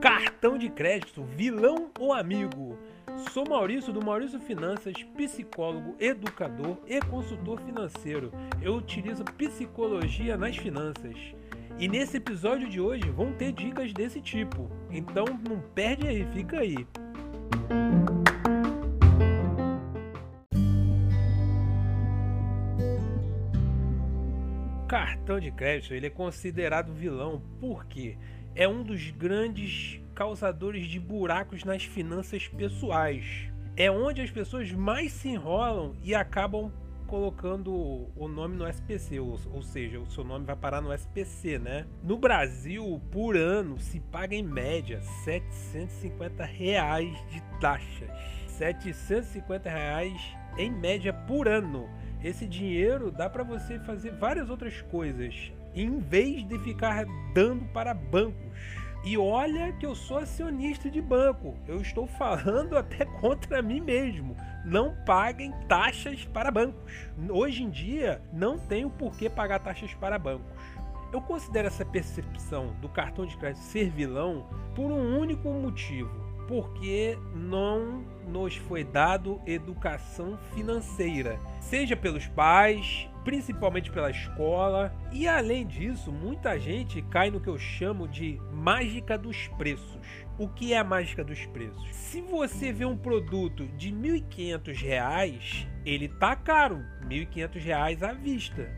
Cartão de crédito, vilão ou amigo? Sou Maurício do Maurício Finanças, psicólogo, educador e consultor financeiro. Eu utilizo psicologia nas finanças. E nesse episódio de hoje vão ter dicas desse tipo. Então não perde aí, fica aí. Cartão de crédito ele é considerado vilão porque é um dos grandes causadores de buracos nas finanças pessoais. É onde as pessoas mais se enrolam e acabam colocando o nome no SPC, ou, seja, o seu nome vai parar no SPC, né? No Brasil, por ano, se paga em média 750 reais de taxas. 750 reais em média por ano. Esse dinheiro dá para você fazer várias outras coisas, em vez de ficar dando para bancos. E olha que eu sou acionista de banco. Eu estou falando até contra mim mesmo. Não paguem taxas para bancos. Hoje em dia, não tenho por que pagar taxas para bancos. Eu considero essa percepção do cartão de crédito ser vilão por um único motivo porque não nos foi dado educação financeira, seja pelos pais, principalmente pela escola, e além disso, muita gente cai no que eu chamo de mágica dos preços. O que é a mágica dos preços? Se você vê um produto de R$ 1.500, ele tá caro, R$ 1.500 à vista.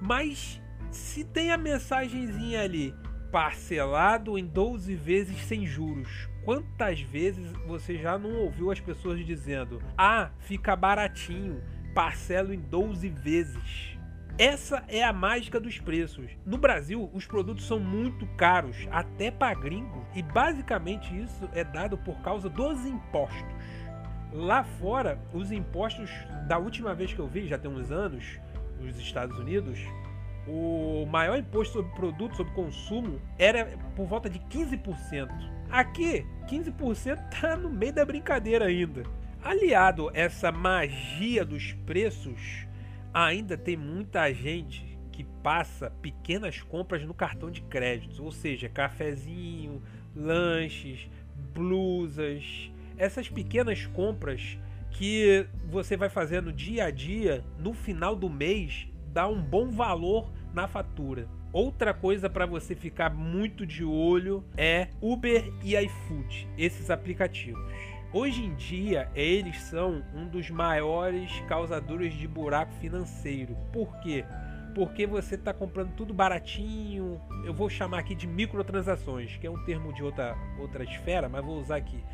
Mas se tem a mensagenzinha ali parcelado em 12 vezes sem juros, Quantas vezes você já não ouviu as pessoas dizendo: "Ah, fica baratinho, parcelo em 12 vezes"? Essa é a mágica dos preços. No Brasil, os produtos são muito caros, até para gringo, e basicamente isso é dado por causa dos impostos. Lá fora, os impostos, da última vez que eu vi, já tem uns anos, nos Estados Unidos, o maior imposto sobre produtos, sobre consumo, era por volta de 15%. Aqui, 15% tá no meio da brincadeira ainda. Aliado essa magia dos preços, ainda tem muita gente que passa pequenas compras no cartão de crédito, ou seja, cafezinho, lanches, blusas, essas pequenas compras que você vai fazendo dia a dia, no final do mês, dá um bom valor na fatura. Outra coisa para você ficar muito de olho é Uber e iFood, esses aplicativos. Hoje em dia, eles são um dos maiores causadores de buraco financeiro. Por quê? Porque você está comprando tudo baratinho. Eu vou chamar aqui de microtransações, que é um termo de outra, outra esfera, mas vou usar aqui.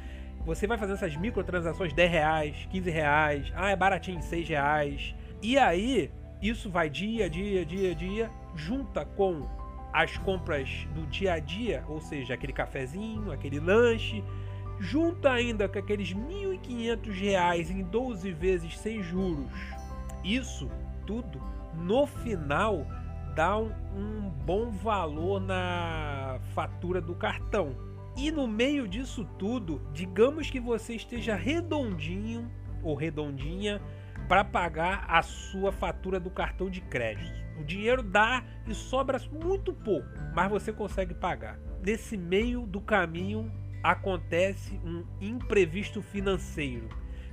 Você vai fazer essas microtransações 10 reais, 15 reais, ah, é baratinho 6 reais. E aí, isso vai dia, dia, dia, dia, junta com as compras do dia a dia, ou seja, aquele cafezinho, aquele lanche, junta ainda com aqueles R$ 1.500 em 12 vezes sem juros. Isso tudo no final dá um, um bom valor na fatura do cartão. E no meio disso tudo, digamos que você esteja redondinho ou redondinha para pagar a sua fatura do cartão de crédito. O dinheiro dá e sobra muito pouco, mas você consegue pagar. Nesse meio do caminho acontece um imprevisto financeiro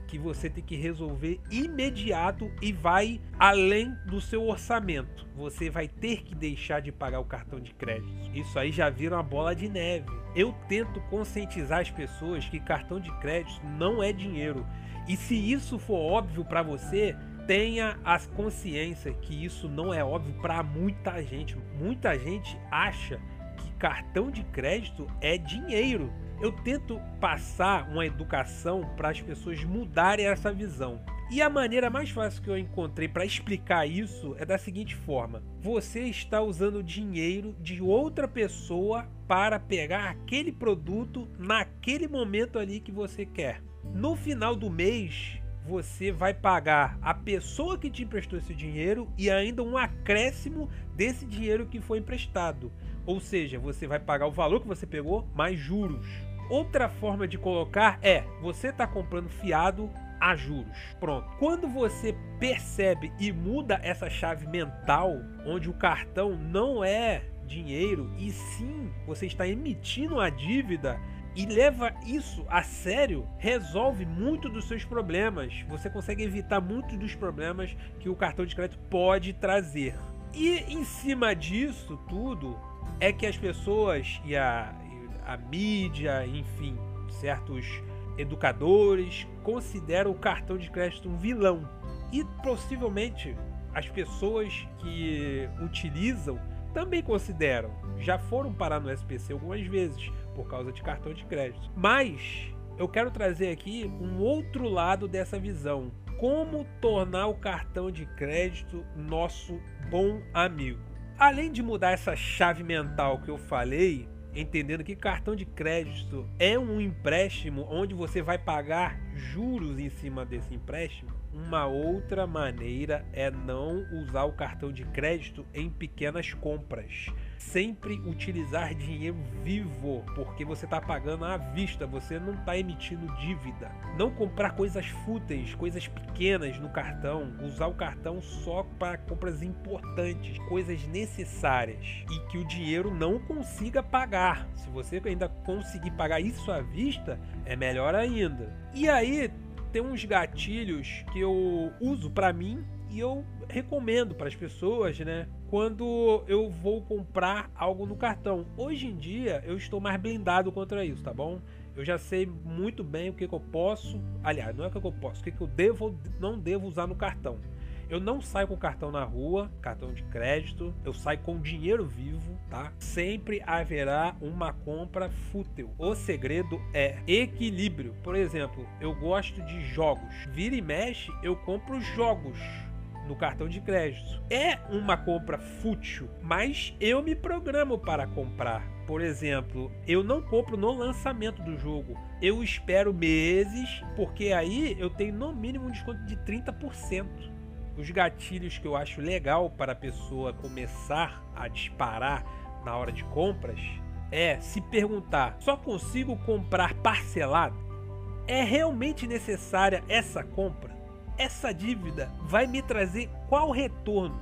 que você tem que resolver imediato e vai além do seu orçamento. Você vai ter que deixar de pagar o cartão de crédito. Isso aí já vira uma bola de neve. Eu tento conscientizar as pessoas que cartão de crédito não é dinheiro e se isso for óbvio para você, tenha a consciência que isso não é óbvio para muita gente. Muita gente acha que cartão de crédito é dinheiro. Eu tento passar uma educação para as pessoas mudarem essa visão. E a maneira mais fácil que eu encontrei para explicar isso é da seguinte forma: você está usando dinheiro de outra pessoa para pegar aquele produto naquele momento ali que você quer. No final do mês, você vai pagar a pessoa que te emprestou esse dinheiro e ainda um acréscimo desse dinheiro que foi emprestado. Ou seja, você vai pagar o valor que você pegou mais juros. Outra forma de colocar é: você está comprando fiado a juros. Pronto. Quando você percebe e muda essa chave mental, onde o cartão não é dinheiro e sim você está emitindo a dívida e leva isso a sério, resolve muito dos seus problemas. Você consegue evitar muitos dos problemas que o cartão de crédito pode trazer. E em cima disso tudo é que as pessoas e a, a mídia, enfim, certos educadores consideram o cartão de crédito um vilão. E possivelmente as pessoas que utilizam também consideram. Já foram parar no SPC algumas vezes por causa de cartão de crédito. Mas eu quero trazer aqui um outro lado dessa visão. Como tornar o cartão de crédito nosso bom amigo. Além de mudar essa chave mental que eu falei, entendendo que cartão de crédito é um empréstimo onde você vai pagar juros em cima desse empréstimo, uma outra maneira é não usar o cartão de crédito em pequenas compras sempre utilizar dinheiro vivo, porque você está pagando à vista, você não está emitindo dívida. Não comprar coisas fúteis, coisas pequenas no cartão, usar o cartão só para compras importantes, coisas necessárias e que o dinheiro não consiga pagar. Se você ainda conseguir pagar isso à vista, é melhor ainda. E aí tem uns gatilhos que eu uso para mim e eu recomendo para as pessoas, né? Quando eu vou comprar algo no cartão. Hoje em dia eu estou mais blindado contra isso, tá bom? Eu já sei muito bem o que, que eu posso. Aliás, não é o que, eu posso, o que, que eu devo não devo usar no cartão. Eu não saio com cartão na rua, cartão de crédito, eu saio com dinheiro vivo, tá? Sempre haverá uma compra fútil. O segredo é equilíbrio. Por exemplo, eu gosto de jogos. Vira e mexe, eu compro jogos no cartão de crédito. É uma compra fútil, mas eu me programo para comprar. Por exemplo, eu não compro no lançamento do jogo. Eu espero meses, porque aí eu tenho no mínimo um desconto de 30%. Os gatilhos que eu acho legal para a pessoa começar a disparar na hora de compras é se perguntar: só consigo comprar parcelado? É realmente necessária essa compra? Essa dívida vai me trazer qual retorno?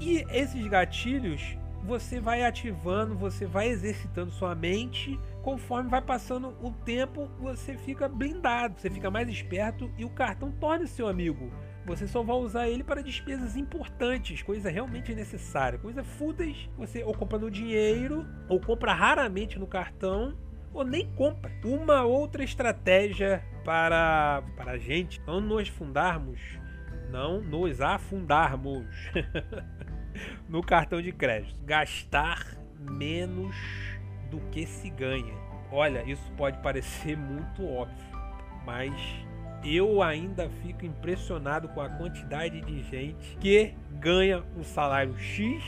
E esses gatilhos você vai ativando, você vai exercitando sua mente. Conforme vai passando o tempo, você fica blindado, você fica mais esperto e o cartão torna seu amigo. Você só vai usar ele para despesas importantes, coisa realmente necessária, coisa fúteis. Você ou compra no dinheiro, ou compra raramente no cartão, ou nem compra. Uma outra estratégia para, para a gente não nos fundarmos, não nos afundarmos no cartão de crédito. Gastar menos do que se ganha. Olha, isso pode parecer muito óbvio, mas eu ainda fico impressionado com a quantidade de gente que ganha um salário X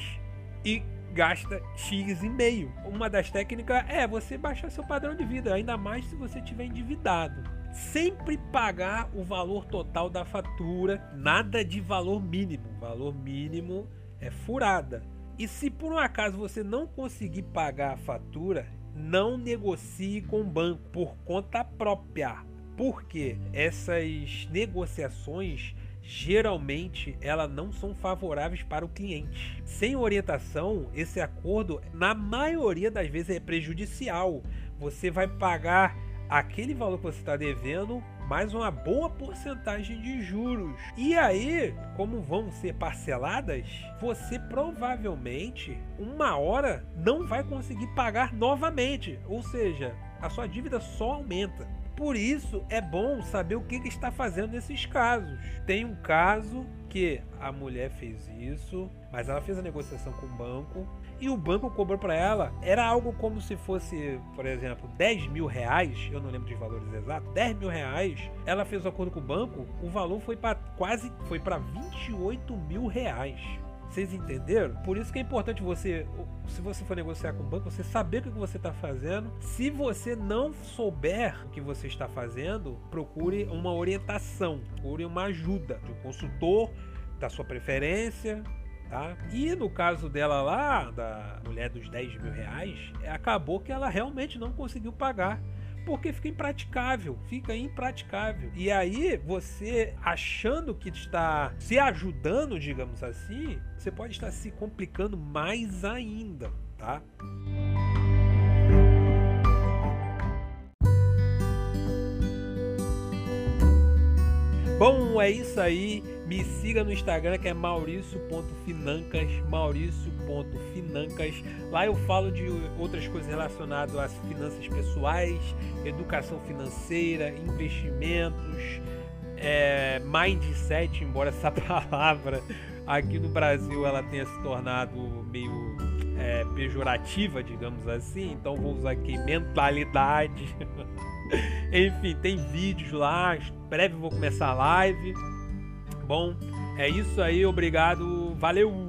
e gasta X e meio. Uma das técnicas é você baixar seu padrão de vida, ainda mais se você estiver endividado. Sempre pagar o valor total da fatura, nada de valor mínimo. Valor mínimo é furada. E se por um acaso você não conseguir pagar a fatura, não negocie com o banco por conta própria. Porque essas negociações geralmente elas não são favoráveis para o cliente. Sem orientação, esse acordo na maioria das vezes é prejudicial. Você vai pagar aquele valor que você está devendo mais uma boa porcentagem de juros. E aí, como vão ser parceladas, você provavelmente uma hora não vai conseguir pagar novamente, ou seja, a sua dívida só aumenta. Por isso é bom saber o que, está fazendo nesses casos. Tem um caso que a mulher fez isso, mas ela fez a negociação com o banco e o banco cobrou para ela. Era algo como se fosse, por exemplo, 10 mil reais. Eu não lembro dos valores exatos. 10 mil reais. Ela fez o acordo com o banco. O valor foi para quase foi para 28 mil reais. Vocês entenderam? Por isso que é importante você, se você for negociar com o banco, você saber o que você está fazendo. Se você não souber o que você está fazendo, procure uma orientação, procure uma ajuda de um consultor da sua preferência, Tá? E no caso dela lá, da mulher dos 10 mil reais, acabou que ela realmente não conseguiu pagar porque fica impraticável, fica impraticável. E aí você achando que está se ajudando, digamos assim, você pode estar se complicando mais ainda, tá? Bom, é isso aí. Me siga no Instagram que é mauricio.financas, mauricio.financas. Lá eu falo de outras coisas relacionadas às finanças pessoais, educação financeira, investimentos, é, mindset, embora essa palavra aqui no Brasil ela tenha se tornado meio é, pejorativa, digamos assim. Então vou usar aqui mentalidade. Enfim, tem vídeos lá. Breve vou começar a live. Bom, é isso aí. Obrigado. Valeu!